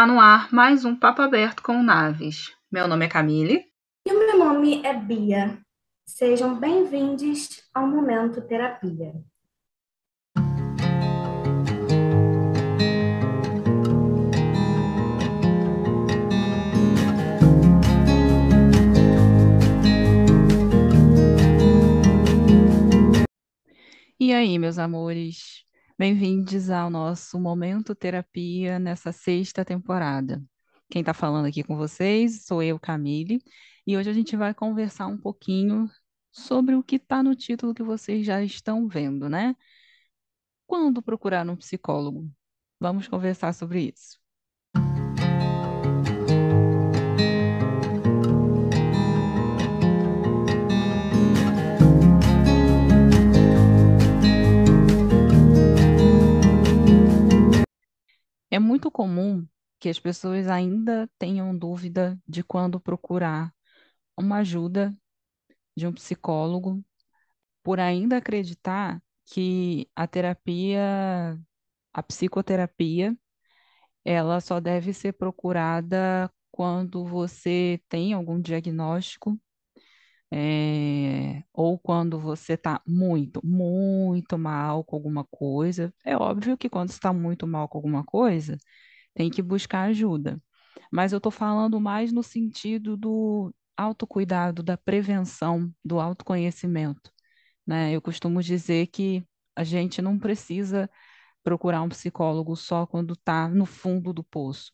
Está no ar mais um Papo Aberto com Naves. Meu nome é Camille. E o meu nome é Bia. Sejam bem-vindos ao Momento Terapia. E aí, meus amores? Bem-vindos ao nosso Momento Terapia nessa sexta temporada. Quem está falando aqui com vocês sou eu, Camille, e hoje a gente vai conversar um pouquinho sobre o que está no título que vocês já estão vendo, né? Quando procurar um psicólogo? Vamos conversar sobre isso. Muito comum que as pessoas ainda tenham dúvida de quando procurar uma ajuda de um psicólogo, por ainda acreditar que a terapia, a psicoterapia, ela só deve ser procurada quando você tem algum diagnóstico, é, ou quando você está muito, muito mal com alguma coisa. É óbvio que quando está muito mal com alguma coisa, tem que buscar ajuda. Mas eu estou falando mais no sentido do autocuidado, da prevenção, do autoconhecimento. Né? Eu costumo dizer que a gente não precisa procurar um psicólogo só quando está no fundo do poço.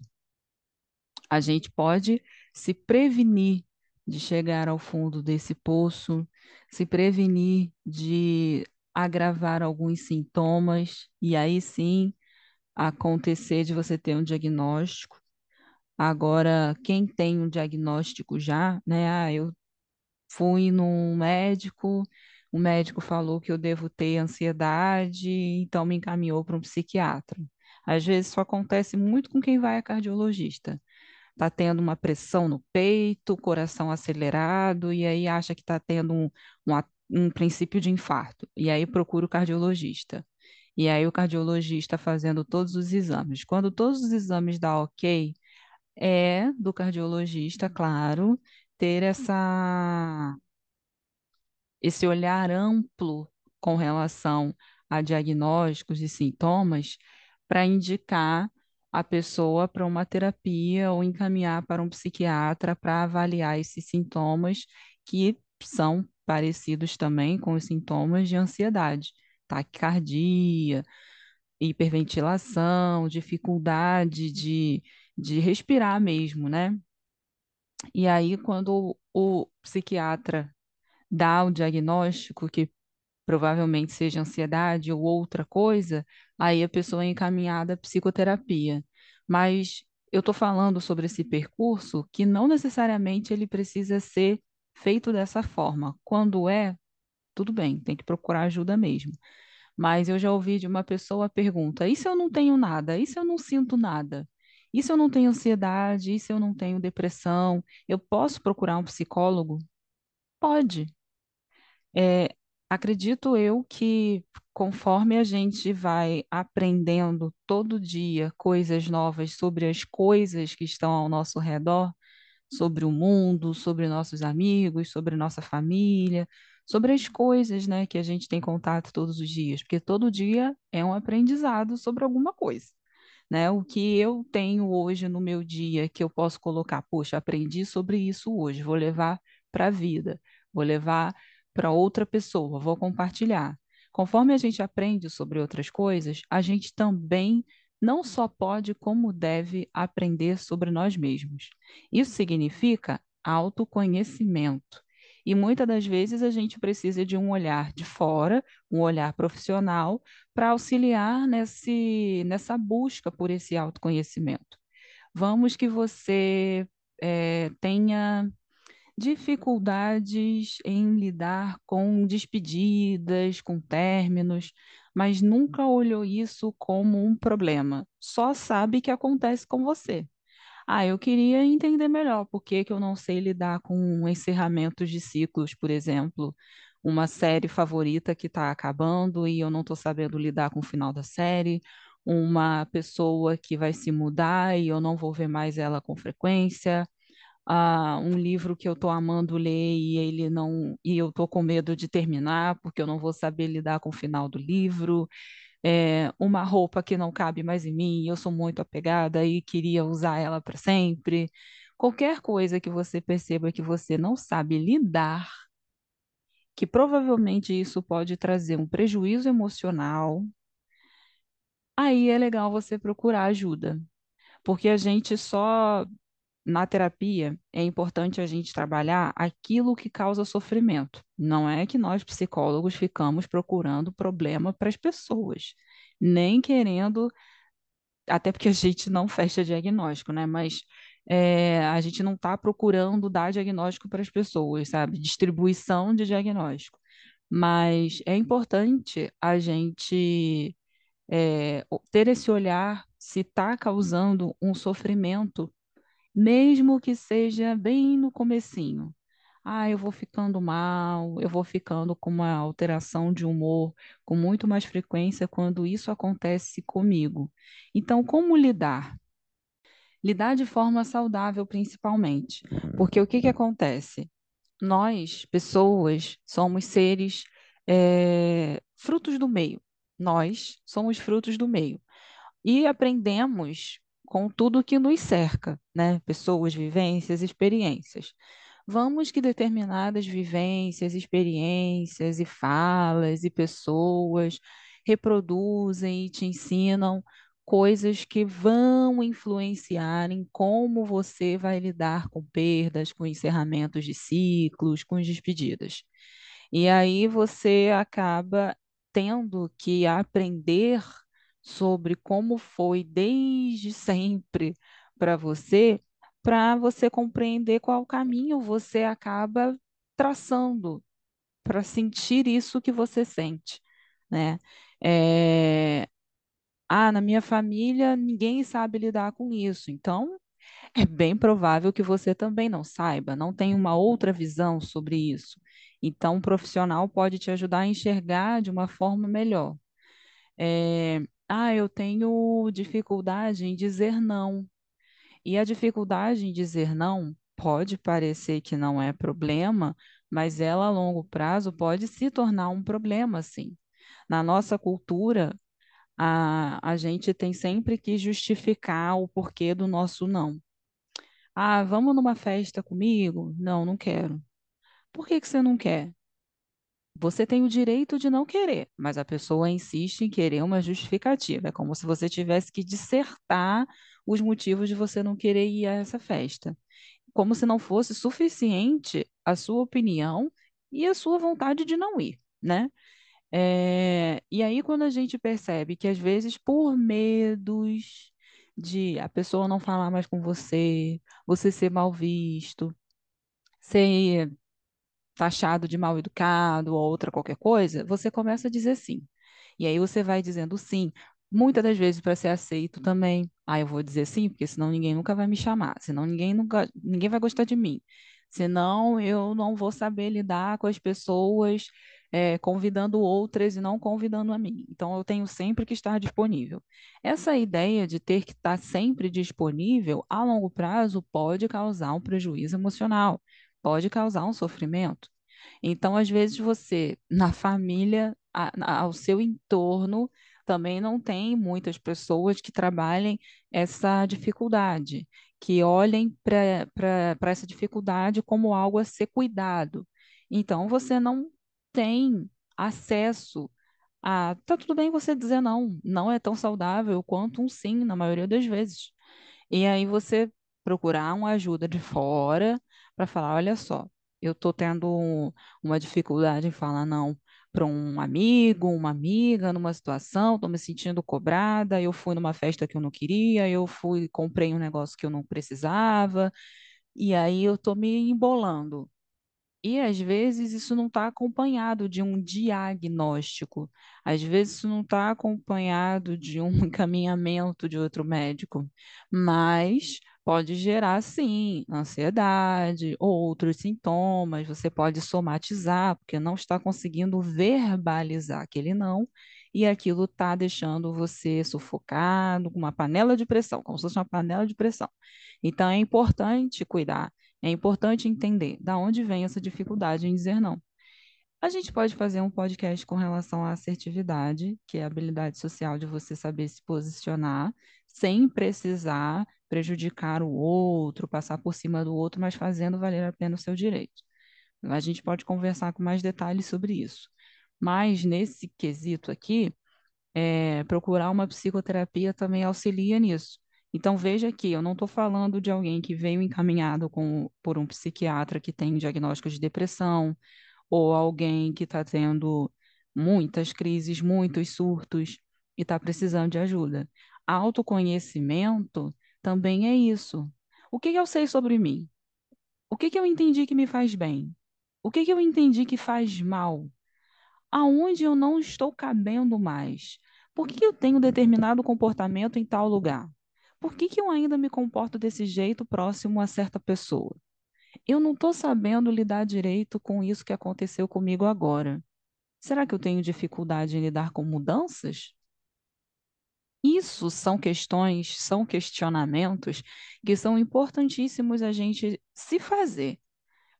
A gente pode se prevenir de chegar ao fundo desse poço, se prevenir de agravar alguns sintomas, e aí sim acontecer de você ter um diagnóstico. Agora, quem tem um diagnóstico já, né? Ah, eu fui num médico, o médico falou que eu devo ter ansiedade, então me encaminhou para um psiquiatra. Às vezes isso acontece muito com quem vai a cardiologista. Está tendo uma pressão no peito, coração acelerado, e aí acha que está tendo um, um, um princípio de infarto. E aí procura o cardiologista. E aí o cardiologista fazendo todos os exames. Quando todos os exames dão ok, é do cardiologista, claro, ter essa esse olhar amplo com relação a diagnósticos e sintomas para indicar a pessoa para uma terapia ou encaminhar para um psiquiatra para avaliar esses sintomas que são parecidos também com os sintomas de ansiedade taquicardia, hiperventilação, dificuldade de, de respirar mesmo, né? E aí, quando o psiquiatra dá o diagnóstico, que provavelmente seja ansiedade ou outra coisa, aí a pessoa é encaminhada à psicoterapia. Mas eu estou falando sobre esse percurso que não necessariamente ele precisa ser feito dessa forma. Quando é, tudo bem, tem que procurar ajuda mesmo. Mas eu já ouvi de uma pessoa a pergunta: e se eu não tenho nada? E se eu não sinto nada? E se eu não tenho ansiedade? E se eu não tenho depressão? Eu posso procurar um psicólogo? Pode. É, acredito eu que conforme a gente vai aprendendo todo dia coisas novas sobre as coisas que estão ao nosso redor, sobre o mundo, sobre nossos amigos, sobre nossa família, sobre as coisas, né, que a gente tem contato todos os dias, porque todo dia é um aprendizado sobre alguma coisa. Né? O que eu tenho hoje no meu dia que eu posso colocar, poxa, aprendi sobre isso hoje, vou levar para a vida, vou levar para outra pessoa, vou compartilhar. Conforme a gente aprende sobre outras coisas, a gente também não só pode, como deve aprender sobre nós mesmos. Isso significa autoconhecimento. E muitas das vezes a gente precisa de um olhar de fora, um olhar profissional, para auxiliar nesse, nessa busca por esse autoconhecimento. Vamos que você é, tenha dificuldades em lidar com despedidas, com términos, mas nunca olhou isso como um problema. Só sabe que acontece com você. Ah, eu queria entender melhor por que que eu não sei lidar com encerramentos de ciclos, por exemplo, uma série favorita que está acabando e eu não estou sabendo lidar com o final da série, uma pessoa que vai se mudar e eu não vou ver mais ela com frequência, ah, um livro que eu estou amando ler e ele não e eu estou com medo de terminar porque eu não vou saber lidar com o final do livro, é, uma roupa que não cabe mais em mim, eu sou muito apegada e queria usar ela para sempre. Qualquer coisa que você perceba que você não sabe lidar, que provavelmente isso pode trazer um prejuízo emocional, aí é legal você procurar ajuda. Porque a gente só, na terapia, é importante a gente trabalhar aquilo que causa sofrimento. Não é que nós, psicólogos, ficamos procurando problema para as pessoas, nem querendo, até porque a gente não fecha diagnóstico, né? Mas é, a gente não está procurando dar diagnóstico para as pessoas, sabe? Distribuição de diagnóstico. Mas é importante a gente é, ter esse olhar se está causando um sofrimento, mesmo que seja bem no comecinho. Ah, eu vou ficando mal, eu vou ficando com uma alteração de humor com muito mais frequência quando isso acontece comigo. Então, como lidar? Lidar de forma saudável, principalmente. Porque o que que acontece? Nós, pessoas, somos seres é, frutos do meio. Nós somos frutos do meio. E aprendemos com tudo que nos cerca, né? Pessoas, vivências, experiências. Vamos que determinadas vivências, experiências e falas e pessoas reproduzem e te ensinam coisas que vão influenciar em como você vai lidar com perdas, com encerramentos de ciclos, com despedidas. E aí você acaba tendo que aprender sobre como foi desde sempre para você, para você compreender qual caminho você acaba traçando para sentir isso que você sente, né? É, ah, na minha família ninguém sabe lidar com isso, então é bem provável que você também não saiba, não tem uma outra visão sobre isso. Então, um profissional pode te ajudar a enxergar de uma forma melhor. É, ah, eu tenho dificuldade em dizer não. E a dificuldade em dizer não pode parecer que não é problema, mas ela a longo prazo pode se tornar um problema, sim. Na nossa cultura, a, a gente tem sempre que justificar o porquê do nosso não. Ah, vamos numa festa comigo? Não, não quero. Por que que você não quer? Você tem o direito de não querer, mas a pessoa insiste em querer uma justificativa. É como se você tivesse que dissertar os motivos de você não querer ir a essa festa. Como se não fosse suficiente a sua opinião e a sua vontade de não ir, né? É, e aí, quando a gente percebe que, às vezes, por medos de a pessoa não falar mais com você, você ser mal visto, ser taxado de mal educado ou outra qualquer coisa, você começa a dizer sim. E aí você vai dizendo sim, muitas das vezes para ser aceito também. Ah, eu vou dizer sim, porque senão ninguém nunca vai me chamar, senão ninguém nunca, ninguém vai gostar de mim. Senão eu não vou saber lidar com as pessoas é, convidando outras e não convidando a mim. Então, eu tenho sempre que estar disponível. Essa ideia de ter que estar sempre disponível, a longo prazo, pode causar um prejuízo emocional, pode causar um sofrimento. Então, às vezes, você, na família, a, ao seu entorno, também não tem muitas pessoas que trabalhem essa dificuldade, que olhem para essa dificuldade como algo a ser cuidado. Então, você não tem acesso a. Tá tudo bem você dizer não, não é tão saudável quanto um sim, na maioria das vezes. E aí você procurar uma ajuda de fora para falar: olha só, eu estou tendo uma dificuldade em falar não para um amigo, uma amiga, numa situação, estou me sentindo cobrada, eu fui numa festa que eu não queria, eu fui, comprei um negócio que eu não precisava, e aí eu estou me embolando. E às vezes isso não está acompanhado de um diagnóstico, às vezes isso não está acompanhado de um encaminhamento de outro médico, mas pode gerar, sim, ansiedade, outros sintomas, você pode somatizar, porque não está conseguindo verbalizar aquele não, e aquilo está deixando você sufocado com uma panela de pressão, como se fosse uma panela de pressão. Então é importante cuidar, é importante entender da onde vem essa dificuldade em dizer não. A gente pode fazer um podcast com relação à assertividade, que é a habilidade social de você saber se posicionar sem precisar prejudicar o outro, passar por cima do outro, mas fazendo valer a pena o seu direito. A gente pode conversar com mais detalhes sobre isso. Mas nesse quesito aqui, é, procurar uma psicoterapia também auxilia nisso. Então veja que eu não estou falando de alguém que veio encaminhado com, por um psiquiatra que tem diagnóstico de depressão, ou alguém que está tendo muitas crises, muitos surtos e está precisando de ajuda. Autoconhecimento também é isso. O que, eu sei sobre mim? O que, eu entendi que me faz bem? O que, eu entendi que faz mal? Aonde eu não estou cabendo mais? Por que, eu tenho determinado comportamento em tal lugar? Por que eu ainda me comporto desse jeito próximo a certa pessoa? Eu não estou sabendo lidar direito com isso que aconteceu comigo agora. Será que eu tenho dificuldade em lidar com mudanças? Isso são questões, são questionamentos que são importantíssimos a gente se fazer,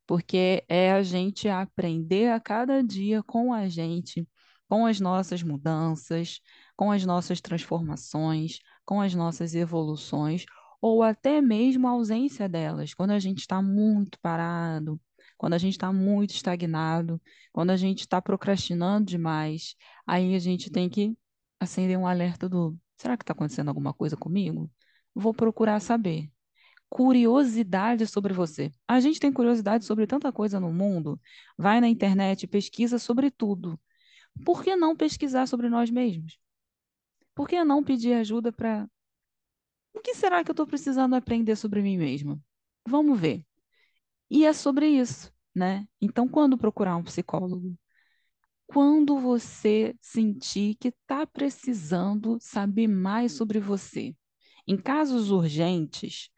porque é a gente aprender a cada dia com a gente, com as nossas mudanças, com as nossas transformações, com as nossas evoluções, ou até mesmo a ausência delas, quando a gente está muito parado, quando a gente está muito estagnado, quando a gente está procrastinando demais, aí a gente tem que acender um alerta do: será que está acontecendo alguma coisa comigo? Vou procurar saber. Curiosidade sobre você. A gente tem curiosidade sobre tanta coisa no mundo. Vai na internet, pesquisa sobre tudo. Por que não pesquisar sobre nós mesmos? Por que não pedir ajuda para o que será que eu estou precisando aprender sobre mim mesma? Vamos ver. E é sobre isso, né? Então, quando procurar um psicólogo? Quando você sentir que está precisando saber mais sobre você. Em casos urgentes,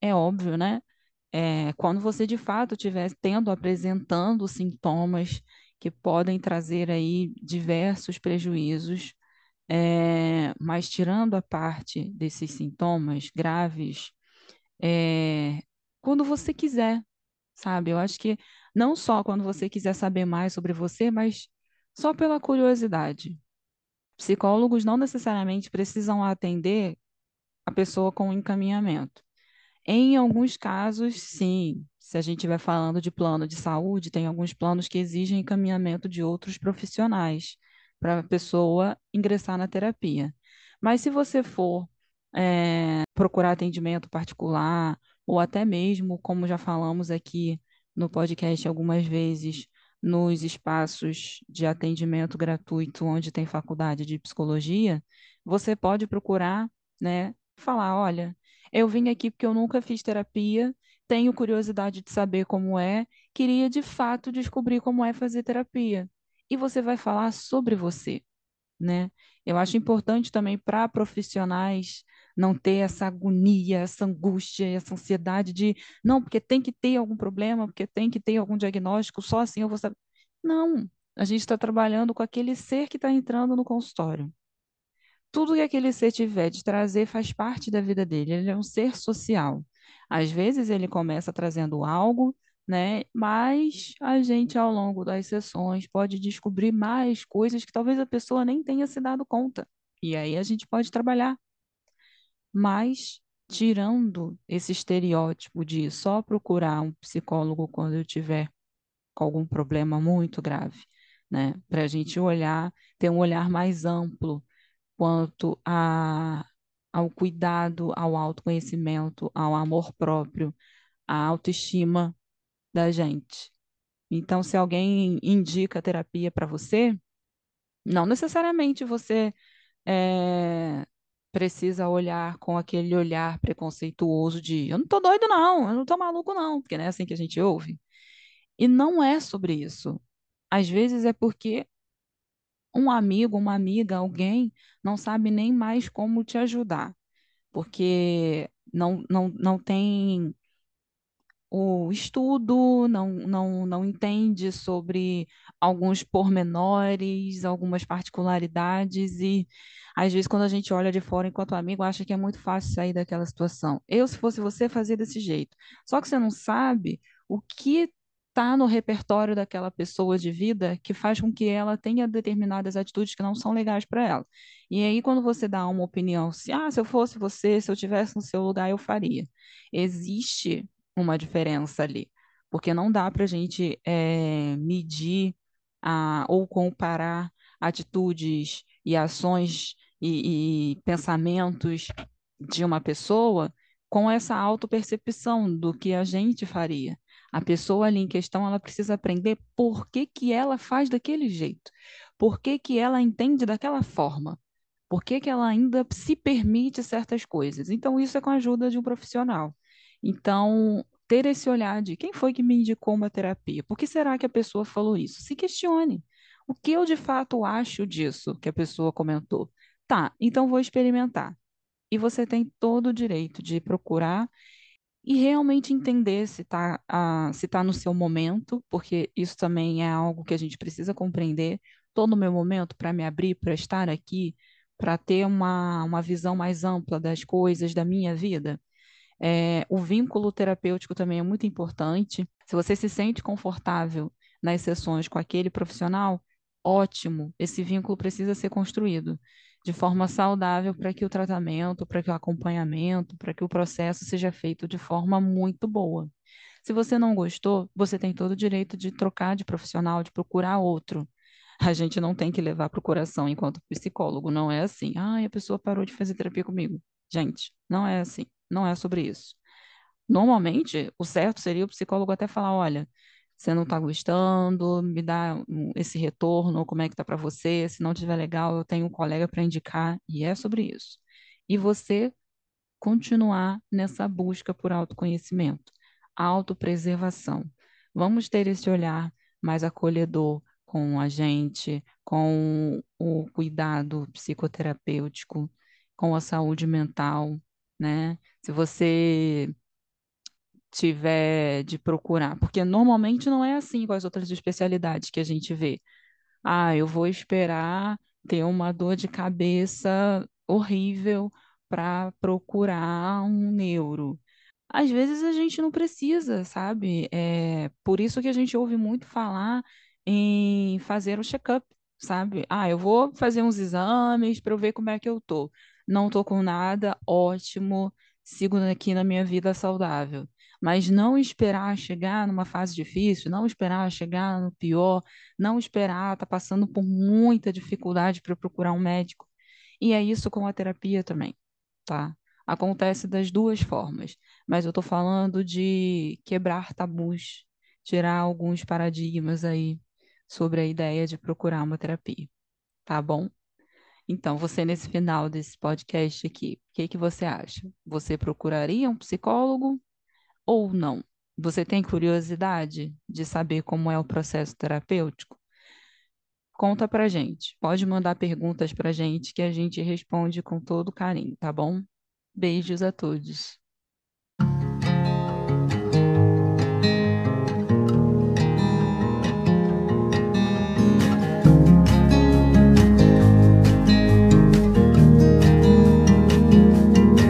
é óbvio, né? É, quando você de fato estiver tendo, apresentando sintomas que podem trazer aí diversos prejuízos é, mas tirando a parte desses sintomas graves, é, quando você quiser, sabe? Eu acho que não só quando você quiser saber mais sobre você, mas só pela curiosidade. Psicólogos não necessariamente precisam atender a pessoa com encaminhamento. Em alguns casos, sim. Se a gente estiver falando de plano de saúde, tem alguns planos que exigem encaminhamento de outros profissionais para a pessoa ingressar na terapia. Mas se você for é, procurar atendimento particular, ou até mesmo, como já falamos aqui no podcast algumas vezes, nos espaços de atendimento gratuito onde tem faculdade de psicologia, você pode procurar, né, falar, olha, eu vim aqui porque eu nunca fiz terapia, tenho curiosidade de saber como é, queria de fato descobrir como é fazer terapia e você vai falar sobre você, né? Eu acho importante também para profissionais não ter essa agonia, essa angústia, essa ansiedade de não, porque tem que ter algum problema, porque tem que ter algum diagnóstico, só assim eu vou saber. Não, a gente está trabalhando com aquele ser que está entrando no consultório. Tudo que aquele ser tiver de trazer faz parte da vida dele, ele é um ser social. Às vezes ele começa trazendo algo né? Mas a gente, ao longo das sessões, pode descobrir mais coisas que talvez a pessoa nem tenha se dado conta. E aí a gente pode trabalhar. Mas, tirando esse estereótipo de só procurar um psicólogo quando eu tiver com algum problema muito grave, né? Para a gente olhar, ter um olhar mais amplo quanto a, ao cuidado, ao autoconhecimento, ao amor próprio, à autoestima da gente. Então, se alguém indica terapia para você, não necessariamente você é, precisa olhar com aquele olhar preconceituoso de eu não tô doido, não, eu não tô maluco, não, porque não é assim que a gente ouve. E não é sobre isso. Às vezes é porque um amigo, uma amiga, alguém não sabe nem mais como te ajudar, porque não, não, não tem o estudo, não, não, não entende sobre alguns pormenores, algumas particularidades, e às vezes, quando a gente olha de fora enquanto amigo, acha que é muito fácil sair daquela situação. Eu, se fosse você, fazia desse jeito. Só que você não sabe o que está no repertório daquela pessoa de vida que faz com que ela tenha determinadas atitudes que não são legais para ela. E aí, quando você dá uma opinião, se, ah, se eu fosse você, se eu tivesse no seu lugar, eu faria. Existe uma diferença ali, porque não dá para a gente é, medir a, ou comparar atitudes e ações e, e pensamentos de uma pessoa com essa autopercepção do que a gente faria. A pessoa ali em questão, ela precisa aprender por que que ela faz daquele jeito, por que que ela entende daquela forma, por que que ela ainda se permite certas coisas. Então, isso é com a ajuda de um profissional. Então, ter esse olhar de quem foi que me indicou uma terapia? Por que será que a pessoa falou isso? Se questione. O que eu de fato acho disso que a pessoa comentou? Tá, então vou experimentar. E você tem todo o direito de procurar e realmente entender se está se tá no seu momento, porque isso também é algo que a gente precisa compreender. Estou no meu momento para me abrir, para estar aqui, para ter uma, uma visão mais ampla das coisas da minha vida. É, o vínculo terapêutico também é muito importante. Se você se sente confortável nas sessões com aquele profissional, ótimo, esse vínculo precisa ser construído de forma saudável para que o tratamento, para que o acompanhamento, para que o processo seja feito de forma muito boa. Se você não gostou, você tem todo o direito de trocar de profissional, de procurar outro. A gente não tem que levar para o coração enquanto psicólogo, não é assim. Ah, a pessoa parou de fazer terapia comigo. Gente, não é assim, não é sobre isso. Normalmente, o certo seria o psicólogo até falar: olha, você não está gostando, me dá esse retorno, como é que tá para você, se não estiver legal, eu tenho um colega para indicar, e é sobre isso. E você continuar nessa busca por autoconhecimento, autopreservação. Vamos ter esse olhar mais acolhedor com a gente, com o cuidado psicoterapêutico, com a saúde mental, né? Se você tiver de procurar, porque normalmente não é assim com as outras especialidades que a gente vê. Ah, eu vou esperar ter uma dor de cabeça horrível para procurar um neuro. Às vezes a gente não precisa, sabe? É por isso que a gente ouve muito falar em fazer o check-up, sabe? Ah, eu vou fazer uns exames para eu ver como é que eu tô. Não tô com nada, ótimo, sigo aqui na minha vida saudável mas não esperar chegar numa fase difícil, não esperar chegar no pior, não esperar estar tá passando por muita dificuldade para procurar um médico. E é isso com a terapia também, tá? Acontece das duas formas, mas eu estou falando de quebrar tabus, tirar alguns paradigmas aí sobre a ideia de procurar uma terapia, tá bom? Então, você nesse final desse podcast aqui, o que que você acha? Você procuraria um psicólogo ou não? Você tem curiosidade de saber como é o processo terapêutico? Conta pra gente. Pode mandar perguntas pra gente que a gente responde com todo carinho, tá bom? Beijos a todos.